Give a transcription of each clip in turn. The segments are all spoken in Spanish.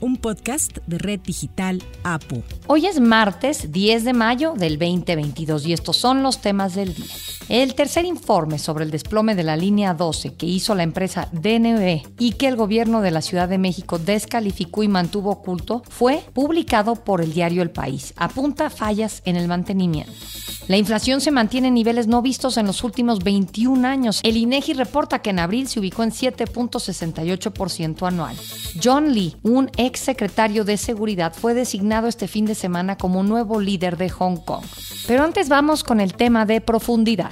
un podcast de Red Digital APU. Hoy es martes 10 de mayo del 2022 y estos son los temas del día. El tercer informe sobre el desplome de la línea 12 que hizo la empresa DNB y que el gobierno de la Ciudad de México descalificó y mantuvo oculto fue publicado por el diario El País. Apunta fallas en el mantenimiento. La inflación se mantiene en niveles no vistos en los últimos 21 años. El INEGI reporta que en abril se ubicó en 7.68% anual. John Lee, un ex secretario de Seguridad, fue designado este fin de semana como nuevo líder de Hong Kong. Pero antes vamos con el tema de profundidad.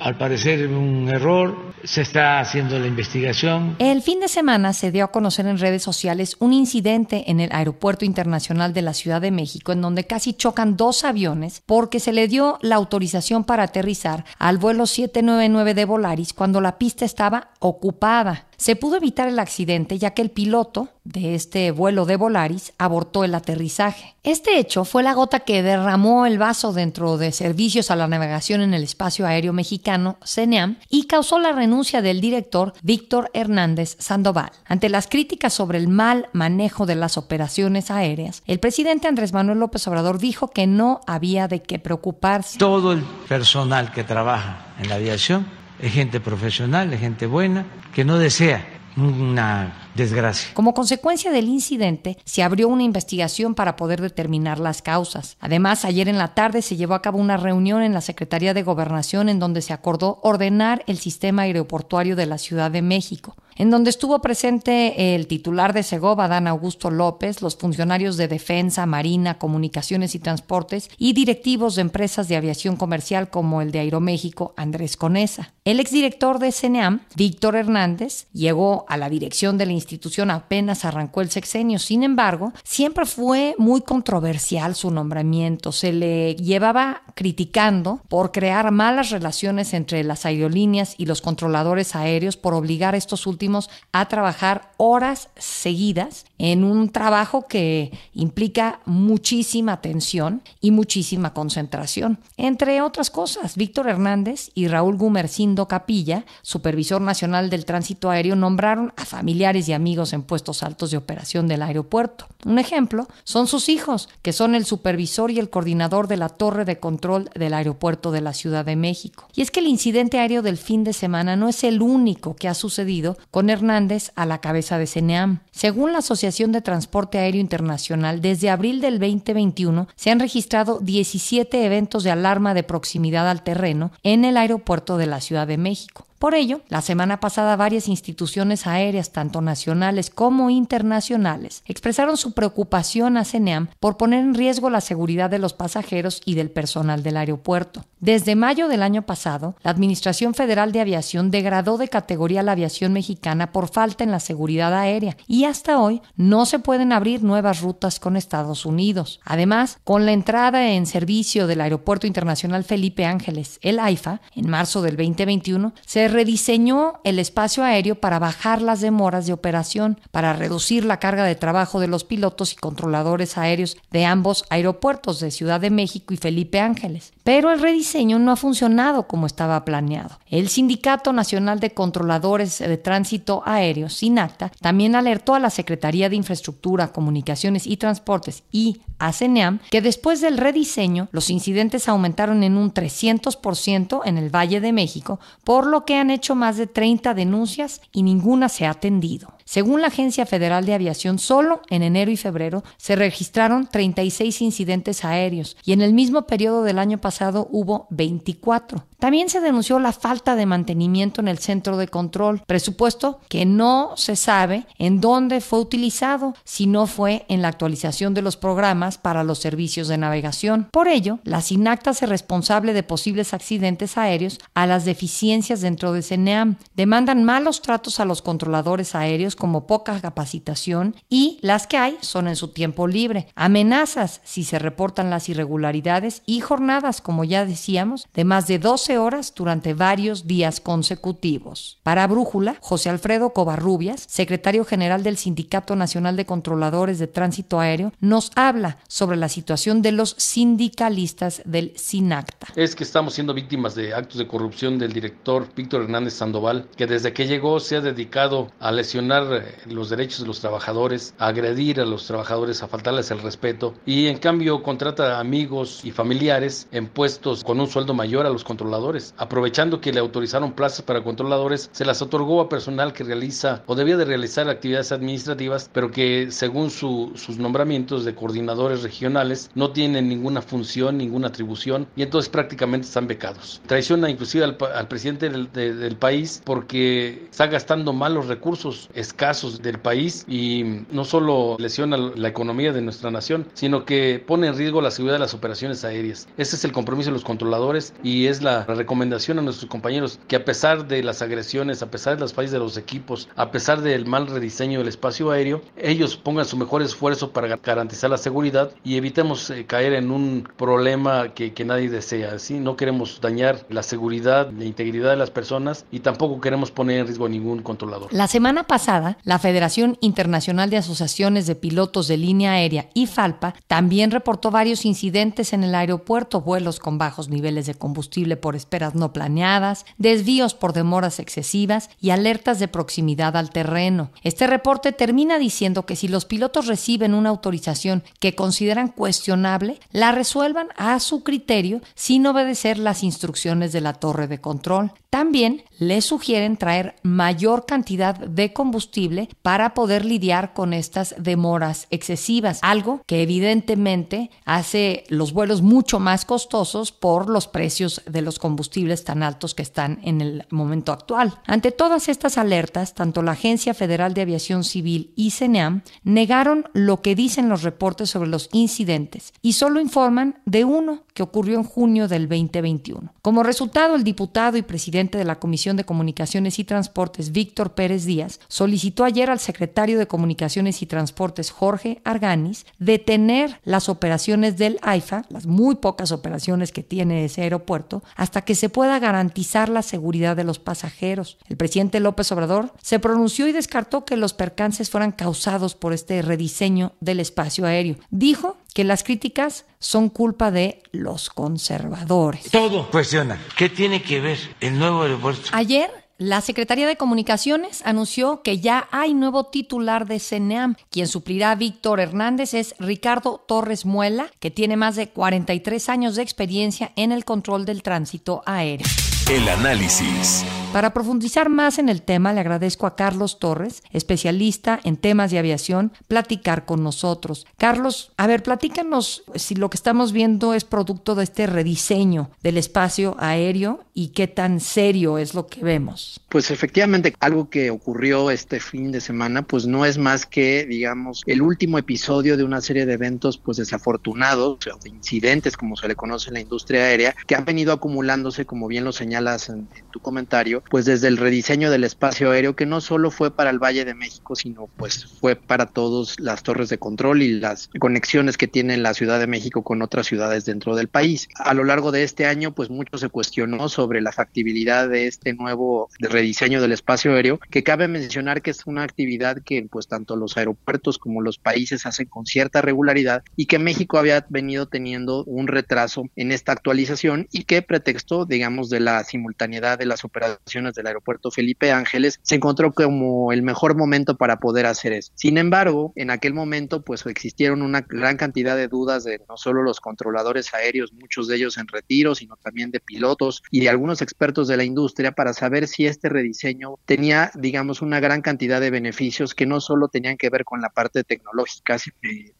Al parecer, un error se está haciendo la investigación. El fin de semana se dio a conocer en redes sociales un incidente en el Aeropuerto Internacional de la Ciudad de México en donde casi chocan dos aviones porque se le dio la autorización para aterrizar al vuelo 799 de Volaris cuando la pista estaba ocupada. Se pudo evitar el accidente ya que el piloto de este vuelo de Volaris abortó el aterrizaje. Este hecho fue la gota que derramó el vaso dentro de servicios a la navegación en el espacio aéreo mexicano, CENEAM, y causó la renuncia del director Víctor Hernández Sandoval. Ante las críticas sobre el mal manejo de las operaciones aéreas, el presidente Andrés Manuel López Obrador dijo que no había de qué preocuparse. Todo el personal que trabaja en la aviación es gente profesional, es gente buena, que no desea una desgracia. Como consecuencia del incidente, se abrió una investigación para poder determinar las causas. Además, ayer en la tarde se llevó a cabo una reunión en la Secretaría de Gobernación en donde se acordó ordenar el sistema aeroportuario de la Ciudad de México en donde estuvo presente el titular de Segoba, Dan Augusto López, los funcionarios de Defensa, Marina, Comunicaciones y Transportes y directivos de empresas de aviación comercial como el de Aeroméxico, Andrés Conesa. El exdirector de CNEAM, Víctor Hernández, llegó a la dirección de la institución apenas arrancó el sexenio. Sin embargo, siempre fue muy controversial su nombramiento. Se le llevaba criticando por crear malas relaciones entre las aerolíneas y los controladores aéreos por obligar a estos últimos a trabajar horas seguidas en un trabajo que implica muchísima atención y muchísima concentración. Entre otras cosas, Víctor Hernández y Raúl Gumercindo Capilla, supervisor nacional del tránsito aéreo, nombraron a familiares y amigos en puestos altos de operación del aeropuerto. Un ejemplo son sus hijos, que son el supervisor y el coordinador de la torre de control del aeropuerto de la Ciudad de México. Y es que el incidente aéreo del fin de semana no es el único que ha sucedido con Hernández a la cabeza de CENEAM. Según la Asociación de Transporte Aéreo Internacional, desde abril del 2021 se han registrado 17 eventos de alarma de proximidad al terreno en el aeropuerto de la Ciudad de México. Por ello, la semana pasada varias instituciones aéreas, tanto nacionales como internacionales, expresaron su preocupación a CENEAM por poner en riesgo la seguridad de los pasajeros y del personal del aeropuerto. Desde mayo del año pasado, la Administración Federal de Aviación degradó de categoría la aviación mexicana por falta en la seguridad aérea y hasta hoy no se pueden abrir nuevas rutas con Estados Unidos. Además, con la entrada en servicio del Aeropuerto Internacional Felipe Ángeles, el AIFA, en marzo del 2021, se rediseñó el espacio aéreo para bajar las demoras de operación, para reducir la carga de trabajo de los pilotos y controladores aéreos de ambos aeropuertos de Ciudad de México y Felipe Ángeles. Pero el rediseño no ha funcionado como estaba planeado. El Sindicato Nacional de Controladores de Tránsito Aéreo, SINACTA, también alertó a la Secretaría de Infraestructura, Comunicaciones y Transportes y a CENEAM que después del rediseño los incidentes aumentaron en un 300% en el Valle de México, por lo que han hecho más de 30 denuncias y ninguna se ha atendido. Según la Agencia Federal de Aviación, solo en enero y febrero se registraron 36 incidentes aéreos y en el mismo periodo del año pasado hubo 24. También se denunció la falta de mantenimiento en el centro de control, presupuesto que no se sabe en dónde fue utilizado, si no fue en la actualización de los programas para los servicios de navegación. Por ello, la SINACTA es responsable de posibles accidentes aéreos a las deficiencias dentro de CENEAM. Demandan malos tratos a los controladores aéreos como poca capacitación y las que hay son en su tiempo libre, amenazas si se reportan las irregularidades y jornadas, como ya decíamos, de más de 12 horas durante varios días consecutivos. Para Brújula, José Alfredo Covarrubias, secretario general del Sindicato Nacional de Controladores de Tránsito Aéreo, nos habla sobre la situación de los sindicalistas del SINACTA. Es que estamos siendo víctimas de actos de corrupción del director Víctor Hernández Sandoval, que desde que llegó se ha dedicado a lesionar los derechos de los trabajadores, a agredir a los trabajadores, a faltarles el respeto y en cambio contrata amigos y familiares en puestos con un sueldo mayor a los controladores. Aprovechando que le autorizaron plazas para controladores, se las otorgó a personal que realiza o debía de realizar actividades administrativas, pero que según sus nombramientos de coordinadores regionales no tienen ninguna función, ninguna atribución y entonces prácticamente están becados. Traiciona inclusive al, presidente del, del país porque está gastando mal los recursos escasos del país y no solo lesiona la economía de nuestra nación, sino que pone en riesgo la seguridad de las operaciones aéreas. Ese es el compromiso de los controladores y es la recomendación a nuestros compañeros que a pesar de las agresiones, a pesar de las fallas de los equipos, a pesar del mal rediseño del espacio aéreo, ellos pongan su mejor esfuerzo para garantizar la seguridad y evitemos eh, caer en un problema que, que nadie desea. ¿sí? No queremos dañar la seguridad, la integridad de las personas y tampoco queremos poner en riesgo a ningún controlador. La semana pasada, la Federación Internacional de Asociaciones de Pilotos de Línea Aérea, IFALPA, también reportó varios incidentes en el aeropuerto, vuelos con bajos niveles de combustible por esperas no planeadas, desvíos por demoras excesivas y alertas de proximidad al terreno. Este reporte termina diciendo que si los pilotos reciben una autorización que consideran cuestionable, la resuelvan a su criterio sin obedecer las instrucciones de la torre de control. También les sugieren traer mayor cantidad de combustible para poder lidiar con estas demoras excesivas, algo que evidentemente hace los vuelos mucho más costosos por los precios de los combustibles tan altos que están en el momento actual. Ante todas estas alertas, tanto la Agencia Federal de Aviación Civil y CENEAM negaron lo que dicen los reportes sobre los incidentes y solo informan de uno que ocurrió en junio del 2021. Como resultado, el diputado y presidente de la Comisión de Comunicaciones y Transportes, Víctor Pérez Díaz, solicitó ayer al secretario de Comunicaciones y Transportes, Jorge Arganis, detener las operaciones del AIFA, las muy pocas operaciones que tiene ese aeropuerto, hasta que se pueda garantizar la seguridad de los pasajeros. El presidente López Obrador se pronunció y descartó que los percances fueran causados por este rediseño del espacio aéreo. Dijo que las críticas son culpa de los conservadores. Todo cuestiona. ¿Qué tiene que ver el nuevo aeropuerto? Ayer la Secretaría de Comunicaciones anunció que ya hay nuevo titular de CENEAM. Quien suplirá a Víctor Hernández es Ricardo Torres Muela, que tiene más de 43 años de experiencia en el control del tránsito aéreo. El análisis. Para profundizar más en el tema, le agradezco a Carlos Torres, especialista en temas de aviación, platicar con nosotros. Carlos, a ver, platícanos si lo que estamos viendo es producto de este rediseño del espacio aéreo y qué tan serio es lo que vemos. Pues efectivamente, algo que ocurrió este fin de semana, pues no es más que, digamos, el último episodio de una serie de eventos, pues desafortunados, o de incidentes, como se le conoce en la industria aérea, que han venido acumulándose, como bien lo señalas en, en tu comentario, pues desde el rediseño del espacio aéreo que no solo fue para el Valle de México, sino pues fue para todas las torres de control y las conexiones que tiene la Ciudad de México con otras ciudades dentro del país. A lo largo de este año, pues mucho se cuestionó sobre la factibilidad de este nuevo rediseño del espacio aéreo, que cabe mencionar que es una actividad que pues tanto los aeropuertos como los países hacen con cierta regularidad y que México había venido teniendo un retraso en esta actualización y que pretexto, digamos, de la simultaneidad de las operaciones del aeropuerto Felipe Ángeles, se encontró como el mejor momento para poder hacer eso. Sin embargo, en aquel momento pues existieron una gran cantidad de dudas de no solo los controladores aéreos, muchos de ellos en retiro, sino también de pilotos y de algunos expertos de la industria para saber si este rediseño tenía, digamos, una gran cantidad de beneficios que no solo tenían que ver con la parte tecnológica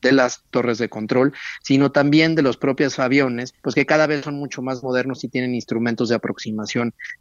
de las torres de control, sino también de los propios aviones, pues que cada vez son mucho más modernos y tienen instrumentos de aproximación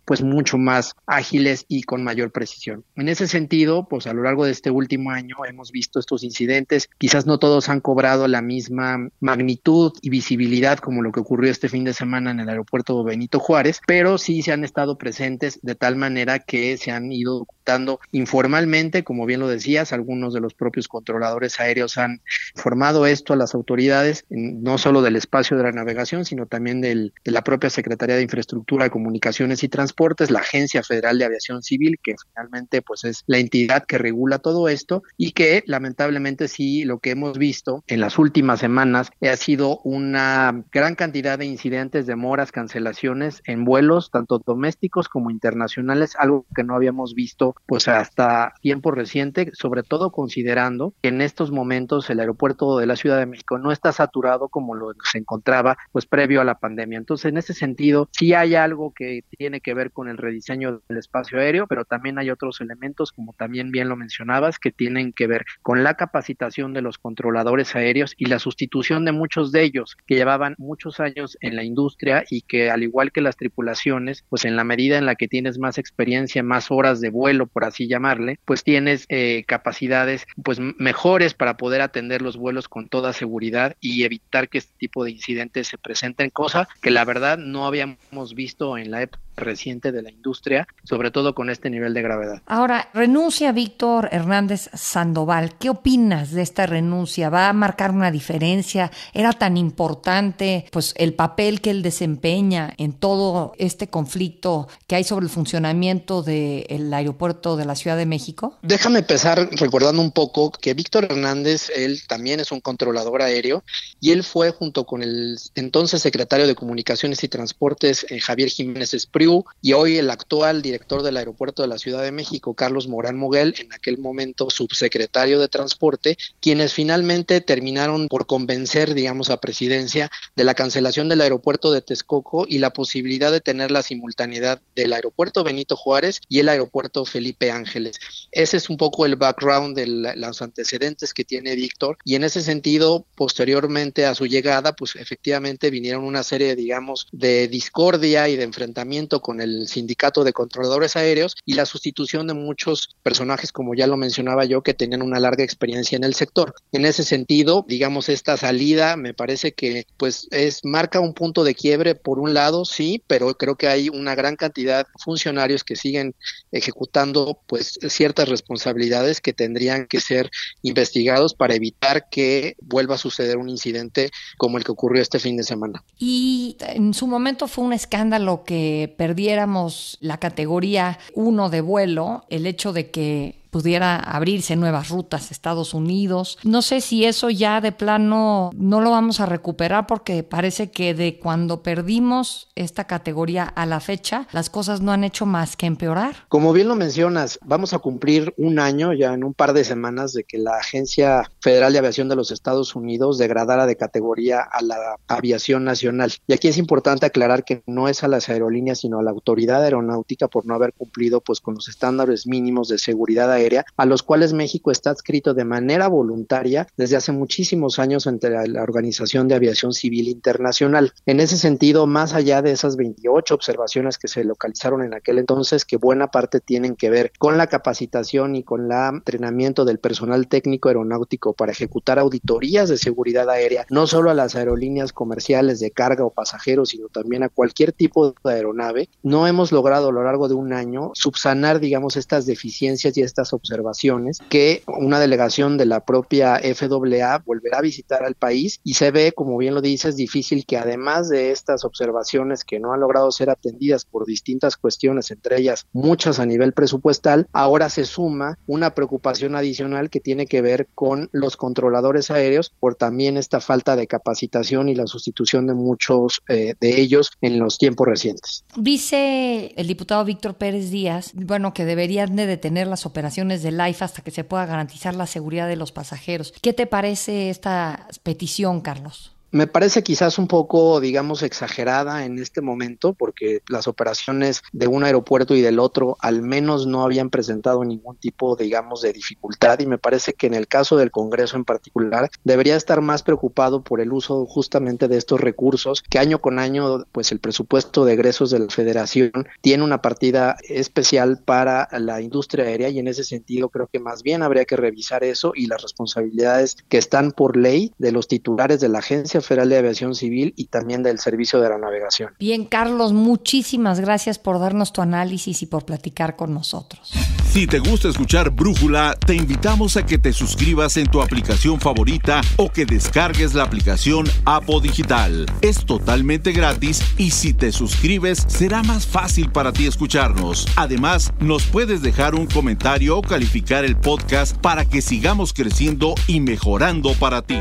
pues mucho más ágiles y con mayor precisión. En ese sentido, pues a lo largo de este último año hemos visto estos incidentes, quizás no todos han cobrado la misma magnitud y visibilidad como lo que ocurrió este fin de semana en el aeropuerto Benito Juárez, pero sí se han estado presentes de tal manera que se han ido ocultando informalmente, como bien lo decías, algunos de los propios controladores aéreos han informado esto a las autoridades, no solo del espacio de la navegación, sino también del, de la propia Secretaría de Infraestructura, Comunicaciones y Transportes, la Agencia Federal de Aviación Civil, que finalmente pues es la entidad que regula todo esto y que lamentablemente sí lo que hemos visto en las últimas semanas ha sido una gran cantidad de incidentes, demoras, cancelaciones en vuelos tanto domésticos como internacionales, algo que no habíamos visto pues hasta tiempo reciente, sobre todo considerando que en estos momentos el aeropuerto de la Ciudad de México no está saturado como lo se encontraba pues previo a la pandemia. Entonces, en ese sentido, sí hay algo que tiene que ver con el rediseño del espacio aéreo, pero también hay otros elementos, como también bien lo mencionabas, que tienen que ver con la capacitación de los controladores aéreos y la sustitución de muchos de ellos que llevaban muchos años en la industria y que al igual que las tripulaciones, pues en la medida en la que tienes más experiencia, más horas de vuelo, por así llamarle, pues tienes eh, capacidades pues mejores para poder atender los vuelos con toda seguridad y evitar que este tipo de incidentes se presenten, cosa que la verdad no habíamos visto en la type reciente de la industria, sobre todo con este nivel de gravedad. Ahora, renuncia Víctor Hernández Sandoval. ¿Qué opinas de esta renuncia? ¿Va a marcar una diferencia? ¿Era tan importante pues el papel que él desempeña en todo este conflicto que hay sobre el funcionamiento del aeropuerto de la Ciudad de México? Déjame empezar recordando un poco que Víctor Hernández, él también es un controlador aéreo y él fue junto con el entonces secretario de Comunicaciones y Transportes, eh, Javier Jiménez Espriu, y hoy el actual director del aeropuerto de la Ciudad de México, Carlos Morán Moguel, en aquel momento subsecretario de Transporte, quienes finalmente terminaron por convencer, digamos, a presidencia de la cancelación del aeropuerto de Texcoco y la posibilidad de tener la simultaneidad del aeropuerto Benito Juárez y el aeropuerto Felipe Ángeles. Ese es un poco el background de los antecedentes que tiene Víctor y en ese sentido, posteriormente a su llegada, pues efectivamente vinieron una serie, digamos, de discordia y de enfrentamiento con el sindicato de controladores aéreos y la sustitución de muchos personajes, como ya lo mencionaba yo, que tenían una larga experiencia en el sector. En ese sentido, digamos, esta salida me parece que pues es marca un punto de quiebre por un lado, sí, pero creo que hay una gran cantidad de funcionarios que siguen ejecutando pues ciertas responsabilidades que tendrían que ser investigados para evitar que vuelva a suceder un incidente como el que ocurrió este fin de semana. Y en su momento fue un escándalo que perdiéramos la categoría 1 de vuelo, el hecho de que pudiera abrirse nuevas rutas Estados Unidos. No sé si eso ya de plano no lo vamos a recuperar porque parece que de cuando perdimos esta categoría a la fecha, las cosas no han hecho más que empeorar. Como bien lo mencionas, vamos a cumplir un año ya en un par de semanas de que la Agencia Federal de Aviación de los Estados Unidos degradara de categoría a la aviación nacional. Y aquí es importante aclarar que no es a las aerolíneas, sino a la autoridad aeronáutica por no haber cumplido pues con los estándares mínimos de seguridad aérea a los cuales México está adscrito de manera voluntaria desde hace muchísimos años entre la Organización de Aviación Civil Internacional. En ese sentido, más allá de esas 28 observaciones que se localizaron en aquel entonces, que buena parte tienen que ver con la capacitación y con el entrenamiento del personal técnico aeronáutico para ejecutar auditorías de seguridad aérea, no solo a las aerolíneas comerciales de carga o pasajeros, sino también a cualquier tipo de aeronave, no hemos logrado a lo largo de un año subsanar, digamos, estas deficiencias y estas observaciones que una delegación de la propia FAA volverá a visitar al país y se ve, como bien lo dices, difícil que además de estas observaciones que no han logrado ser atendidas por distintas cuestiones, entre ellas muchas a nivel presupuestal, ahora se suma una preocupación adicional que tiene que ver con los controladores aéreos por también esta falta de capacitación y la sustitución de muchos eh, de ellos en los tiempos recientes. Dice el diputado Víctor Pérez Díaz, bueno, que deberían de detener las operaciones de life hasta que se pueda garantizar la seguridad de los pasajeros. ¿Qué te parece esta petición, Carlos? Me parece quizás un poco, digamos, exagerada en este momento porque las operaciones de un aeropuerto y del otro al menos no habían presentado ningún tipo, digamos, de dificultad y me parece que en el caso del Congreso en particular debería estar más preocupado por el uso justamente de estos recursos que año con año, pues el presupuesto de egresos de la Federación tiene una partida especial para la industria aérea y en ese sentido creo que más bien habría que revisar eso y las responsabilidades que están por ley de los titulares de la Agencia Federal de Aviación Civil y también del Servicio de Aeronavegación. Bien, Carlos, muchísimas gracias por darnos tu análisis y por platicar con nosotros. Si te gusta escuchar Brújula, te invitamos a que te suscribas en tu aplicación favorita o que descargues la aplicación Apo Digital. Es totalmente gratis y si te suscribes será más fácil para ti escucharnos. Además, nos puedes dejar un comentario o calificar el podcast para que sigamos creciendo y mejorando para ti.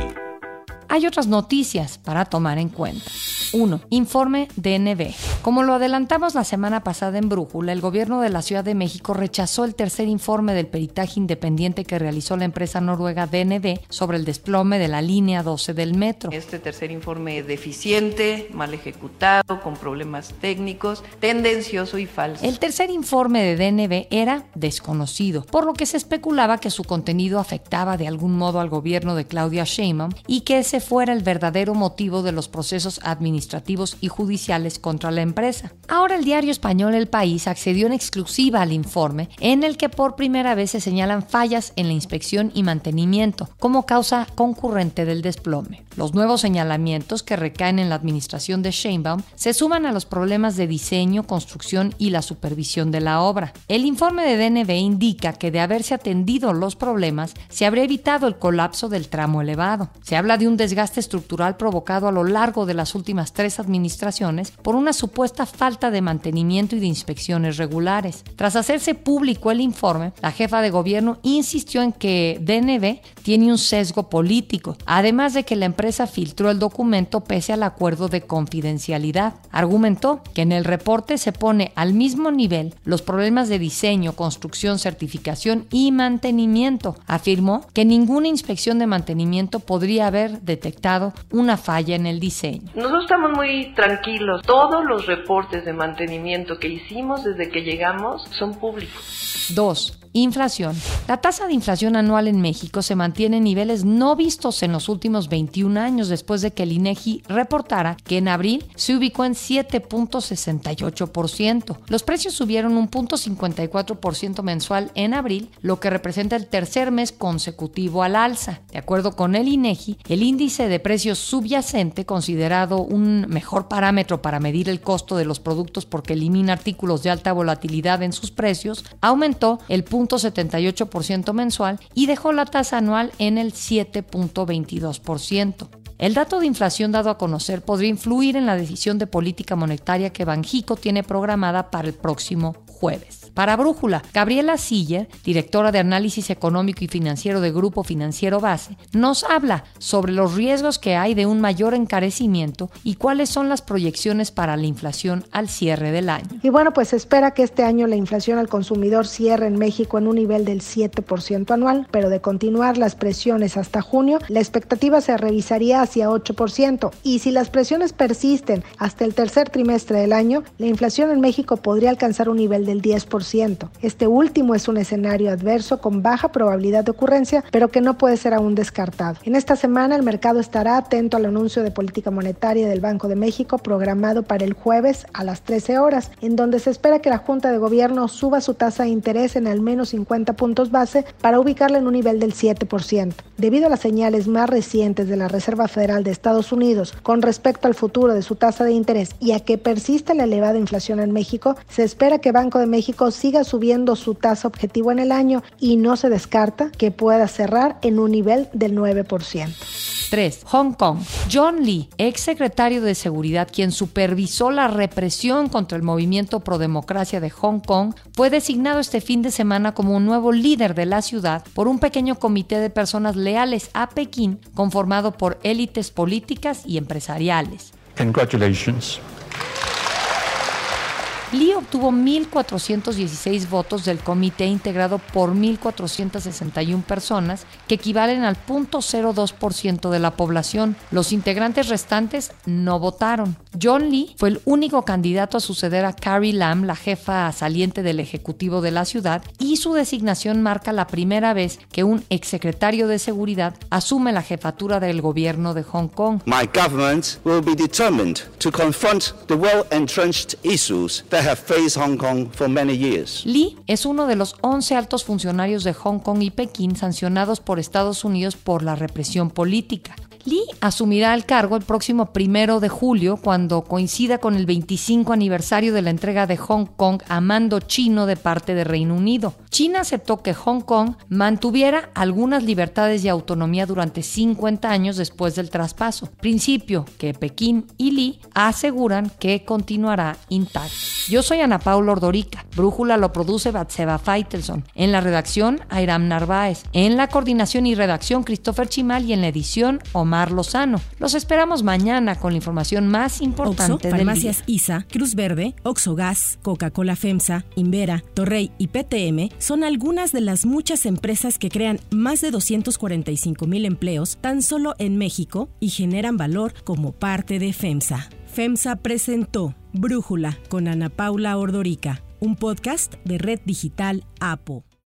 Hay otras noticias para tomar en cuenta. 1. Informe DNB. Como lo adelantamos la semana pasada en Brújula, el gobierno de la Ciudad de México rechazó el tercer informe del peritaje independiente que realizó la empresa noruega DNB sobre el desplome de la línea 12 del metro. Este tercer informe deficiente, mal ejecutado, con problemas técnicos, tendencioso y falso. El tercer informe de DNB era desconocido, por lo que se especulaba que su contenido afectaba de algún modo al gobierno de Claudia Sheinbaum y que ese fuera el verdadero motivo de los procesos administrativos y judiciales contra la empresa. Ahora el diario español El País accedió en exclusiva al informe en el que por primera vez se señalan fallas en la inspección y mantenimiento como causa concurrente del desplome. Los nuevos señalamientos que recaen en la administración de Sheinbaum se suman a los problemas de diseño, construcción y la supervisión de la obra. El informe de DNB indica que de haberse atendido los problemas se habría evitado el colapso del tramo elevado. Se habla de un desgaste estructural provocado a lo largo de las últimas tres administraciones por una supuesta falta de mantenimiento y de inspecciones regulares. Tras hacerse público el informe, la jefa de gobierno insistió en que DNB tiene un sesgo político, además de que la empresa filtró el documento pese al acuerdo de confidencialidad. Argumentó que en el reporte se pone al mismo nivel los problemas de diseño, construcción, certificación y mantenimiento. Afirmó que ninguna inspección de mantenimiento podría haber detectado una falla en el diseño. Nosotros estamos muy tranquilos. Todos los reportes de mantenimiento que hicimos desde que llegamos son públicos. 2. Inflación. La tasa de inflación anual en México se mantiene en niveles no vistos en los últimos 21 años después de que el INEGI reportara que en abril se ubicó en 7.68%. Los precios subieron un 0.54% mensual en abril, lo que representa el tercer mes consecutivo al alza. De acuerdo con el INEGI, el índice de precios subyacente, considerado un mejor parámetro para medir el costo de los productos porque elimina artículos de alta volatilidad en sus precios, aumentó el 0.78% mensual y dejó la tasa anual en el 7.22%. El dato de inflación dado a conocer podría influir en la decisión de política monetaria que Banjico tiene programada para el próximo jueves. Para Brújula, Gabriela Siller, directora de análisis económico y financiero de Grupo Financiero Base, nos habla sobre los riesgos que hay de un mayor encarecimiento y cuáles son las proyecciones para la inflación al cierre del año. Y bueno, pues espera que este año la inflación al consumidor cierre en México en un nivel del 7% anual, pero de continuar las presiones hasta junio, la expectativa se revisaría hacia 8%. Y si las presiones persisten hasta el tercer trimestre del año, la inflación en México podría alcanzar un nivel del 10%. Este último es un escenario adverso con baja probabilidad de ocurrencia, pero que no puede ser aún descartado. En esta semana el mercado estará atento al anuncio de política monetaria del Banco de México programado para el jueves a las 13 horas, en donde se espera que la Junta de Gobierno suba su tasa de interés en al menos 50 puntos base para ubicarla en un nivel del 7%. Debido a las señales más recientes de la Reserva Federal de Estados Unidos con respecto al futuro de su tasa de interés y a que persiste la elevada inflación en México, se espera que Banco de México siga subiendo su tasa objetivo en el año y no se descarta que pueda cerrar en un nivel del 9%. 3. Hong Kong. John Lee, ex secretario de Seguridad, quien supervisó la represión contra el movimiento pro democracia de Hong Kong, fue designado este fin de semana como un nuevo líder de la ciudad por un pequeño comité de personas leales a Pekín, conformado por élites políticas y empresariales. Congratulations. Lee obtuvo 1.416 votos del comité integrado por 1.461 personas, que equivalen al 0.02% de la población. Los integrantes restantes no votaron. John Lee fue el único candidato a suceder a Carrie Lam, la jefa saliente del Ejecutivo de la ciudad, y su designación marca la primera vez que un exsecretario de Seguridad asume la jefatura del gobierno de Hong Kong. My government will be determined to confront the well-entrenched issues that Lee es uno de los 11 altos funcionarios de Hong Kong y Pekín sancionados por Estados Unidos por la represión política. Lee asumirá el cargo el próximo primero de julio, cuando coincida con el 25 aniversario de la entrega de Hong Kong a mando chino de parte de Reino Unido. China aceptó que Hong Kong mantuviera algunas libertades y autonomía durante 50 años después del traspaso, principio que Pekín y Lee aseguran que continuará intacto. Yo soy Ana Paula Ordorica. Brújula lo produce Batseba Feitelson. En la redacción, Airam Narváez. En la coordinación y redacción, Christopher Chimal. Y en la edición, Omar Lozano. Los esperamos mañana con la información más importante Oxo, del Farmacias día. ISA, Cruz Verde, Oxogas, Coca-Cola FEMSA, Invera, Torrey y PTM son algunas de las muchas empresas que crean más de 245 mil empleos tan solo en México y generan valor como parte de FEMSA. FEMSA presentó Brújula con Ana Paula Ordorica, un podcast de Red Digital APO.